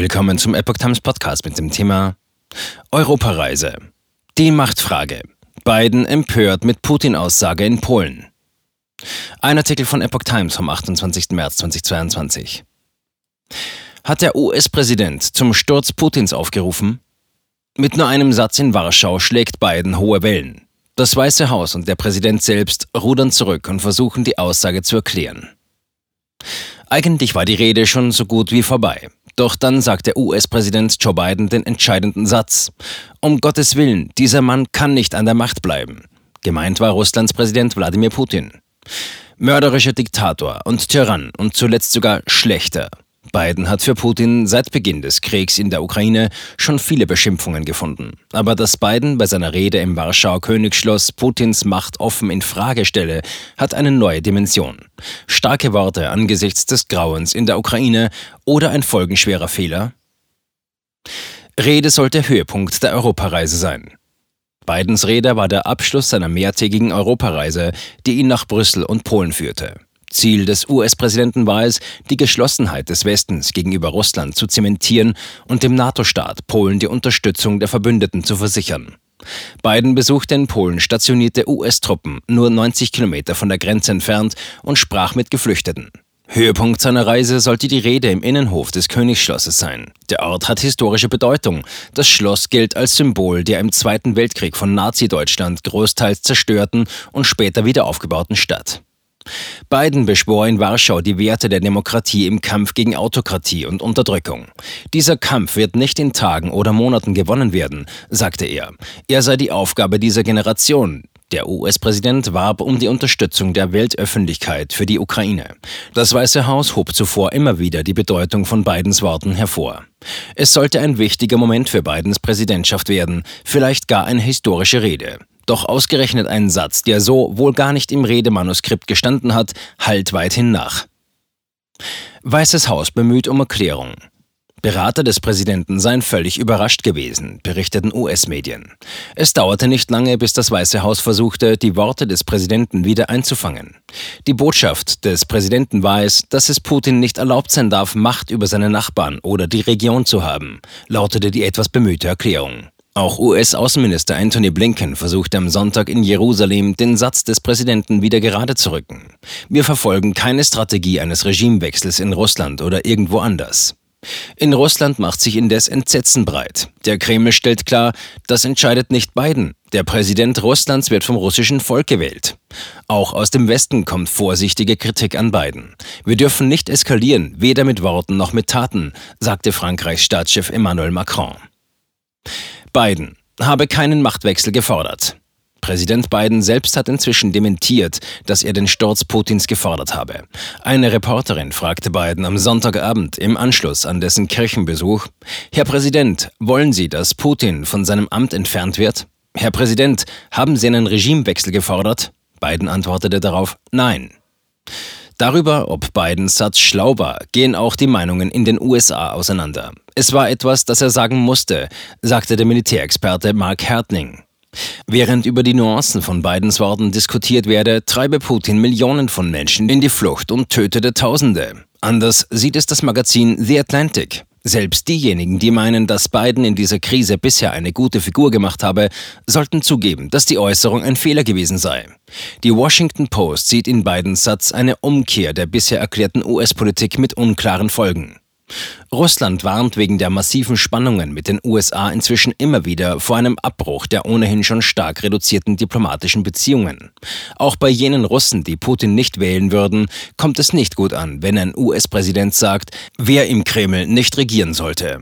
Willkommen zum Epoch Times Podcast mit dem Thema Europareise. Die Machtfrage. Biden empört mit Putin-Aussage in Polen. Ein Artikel von Epoch Times vom 28. März 2022. Hat der US-Präsident zum Sturz Putins aufgerufen? Mit nur einem Satz in Warschau schlägt Biden hohe Wellen. Das Weiße Haus und der Präsident selbst rudern zurück und versuchen die Aussage zu erklären. Eigentlich war die Rede schon so gut wie vorbei. Doch dann sagt der US-Präsident Joe Biden den entscheidenden Satz. Um Gottes Willen, dieser Mann kann nicht an der Macht bleiben. Gemeint war Russlands Präsident Wladimir Putin. Mörderischer Diktator und Tyrann und zuletzt sogar schlechter. Biden hat für Putin seit Beginn des Kriegs in der Ukraine schon viele Beschimpfungen gefunden. Aber dass Biden bei seiner Rede im Warschauer Königsschloss Putins Macht offen in Frage stelle, hat eine neue Dimension. Starke Worte angesichts des Grauens in der Ukraine oder ein folgenschwerer Fehler? Rede sollte Höhepunkt der Europareise sein. Bidens Rede war der Abschluss seiner mehrtägigen Europareise, die ihn nach Brüssel und Polen führte. Ziel des US-Präsidenten war es, die Geschlossenheit des Westens gegenüber Russland zu zementieren und dem NATO-Staat Polen die Unterstützung der Verbündeten zu versichern. Biden besuchte in Polen stationierte US-Truppen nur 90 Kilometer von der Grenze entfernt und sprach mit Geflüchteten. Höhepunkt seiner Reise sollte die Rede im Innenhof des Königsschlosses sein. Der Ort hat historische Bedeutung. Das Schloss gilt als Symbol der im Zweiten Weltkrieg von Nazi-Deutschland großteils zerstörten und später wieder aufgebauten Stadt. Biden beschwor in Warschau die Werte der Demokratie im Kampf gegen Autokratie und Unterdrückung. Dieser Kampf wird nicht in Tagen oder Monaten gewonnen werden, sagte er. Er sei die Aufgabe dieser Generation. Der US-Präsident warb um die Unterstützung der Weltöffentlichkeit für die Ukraine. Das Weiße Haus hob zuvor immer wieder die Bedeutung von Bidens Worten hervor. Es sollte ein wichtiger Moment für Bidens Präsidentschaft werden, vielleicht gar eine historische Rede. Doch ausgerechnet ein Satz, der so wohl gar nicht im Redemanuskript gestanden hat, halt weithin nach. Weißes Haus bemüht um Erklärung. Berater des Präsidenten seien völlig überrascht gewesen, berichteten US-Medien. Es dauerte nicht lange, bis das Weiße Haus versuchte, die Worte des Präsidenten wieder einzufangen. Die Botschaft des Präsidenten war es, dass es Putin nicht erlaubt sein darf, Macht über seine Nachbarn oder die Region zu haben, lautete die etwas bemühte Erklärung. Auch US-Außenminister Anthony Blinken versuchte am Sonntag in Jerusalem, den Satz des Präsidenten wieder gerade zu rücken. Wir verfolgen keine Strategie eines Regimewechsels in Russland oder irgendwo anders. In Russland macht sich indes Entsetzen breit. Der Kreml stellt klar, das entscheidet nicht Biden. Der Präsident Russlands wird vom russischen Volk gewählt. Auch aus dem Westen kommt vorsichtige Kritik an Biden. Wir dürfen nicht eskalieren, weder mit Worten noch mit Taten, sagte Frankreichs Staatschef Emmanuel Macron. Biden habe keinen Machtwechsel gefordert. Präsident Biden selbst hat inzwischen dementiert, dass er den Sturz Putins gefordert habe. Eine Reporterin fragte Biden am Sonntagabend im Anschluss an dessen Kirchenbesuch, Herr Präsident, wollen Sie, dass Putin von seinem Amt entfernt wird? Herr Präsident, haben Sie einen Regimewechsel gefordert? Biden antwortete darauf, nein. Darüber, ob Bidens Satz schlau war, gehen auch die Meinungen in den USA auseinander. Es war etwas, das er sagen musste, sagte der Militärexperte Mark Hertling. Während über die Nuancen von Bidens Worten diskutiert werde, treibe Putin Millionen von Menschen in die Flucht und tötete Tausende. Anders sieht es das Magazin The Atlantic. Selbst diejenigen, die meinen, dass Biden in dieser Krise bisher eine gute Figur gemacht habe, sollten zugeben, dass die Äußerung ein Fehler gewesen sei. Die Washington Post sieht in Bidens Satz eine Umkehr der bisher erklärten US-Politik mit unklaren Folgen. Russland warnt wegen der massiven Spannungen mit den USA inzwischen immer wieder vor einem Abbruch der ohnehin schon stark reduzierten diplomatischen Beziehungen. Auch bei jenen Russen, die Putin nicht wählen würden, kommt es nicht gut an, wenn ein US-Präsident sagt, wer im Kreml nicht regieren sollte.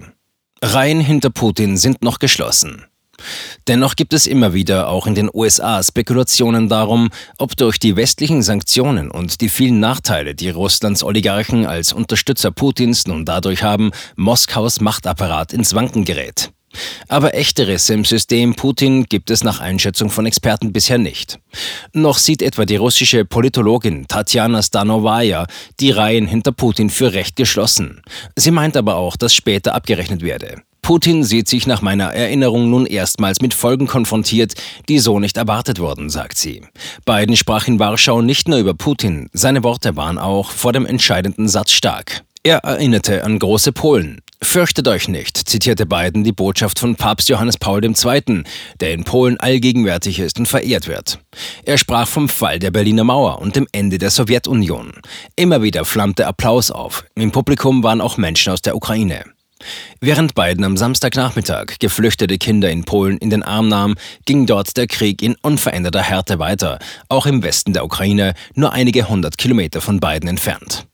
Reihen hinter Putin sind noch geschlossen. Dennoch gibt es immer wieder auch in den USA Spekulationen darum, ob durch die westlichen Sanktionen und die vielen Nachteile, die Russlands Oligarchen als Unterstützer Putins nun dadurch haben, Moskaus Machtapparat ins Wanken gerät. Aber echte Risse im System Putin gibt es nach Einschätzung von Experten bisher nicht. Noch sieht etwa die russische Politologin Tatjana Stanovaja die Reihen hinter Putin für recht geschlossen. Sie meint aber auch, dass später abgerechnet werde. Putin sieht sich nach meiner Erinnerung nun erstmals mit Folgen konfrontiert, die so nicht erwartet wurden, sagt sie. Biden sprach in Warschau nicht nur über Putin, seine Worte waren auch vor dem entscheidenden Satz stark. Er erinnerte an große Polen. Fürchtet euch nicht, zitierte Biden die Botschaft von Papst Johannes Paul II., der in Polen allgegenwärtig ist und verehrt wird. Er sprach vom Fall der Berliner Mauer und dem Ende der Sowjetunion. Immer wieder flammte Applaus auf. Im Publikum waren auch Menschen aus der Ukraine. Während Biden am Samstagnachmittag geflüchtete Kinder in Polen in den Arm nahm, ging dort der Krieg in unveränderter Härte weiter, auch im Westen der Ukraine, nur einige hundert Kilometer von Biden entfernt.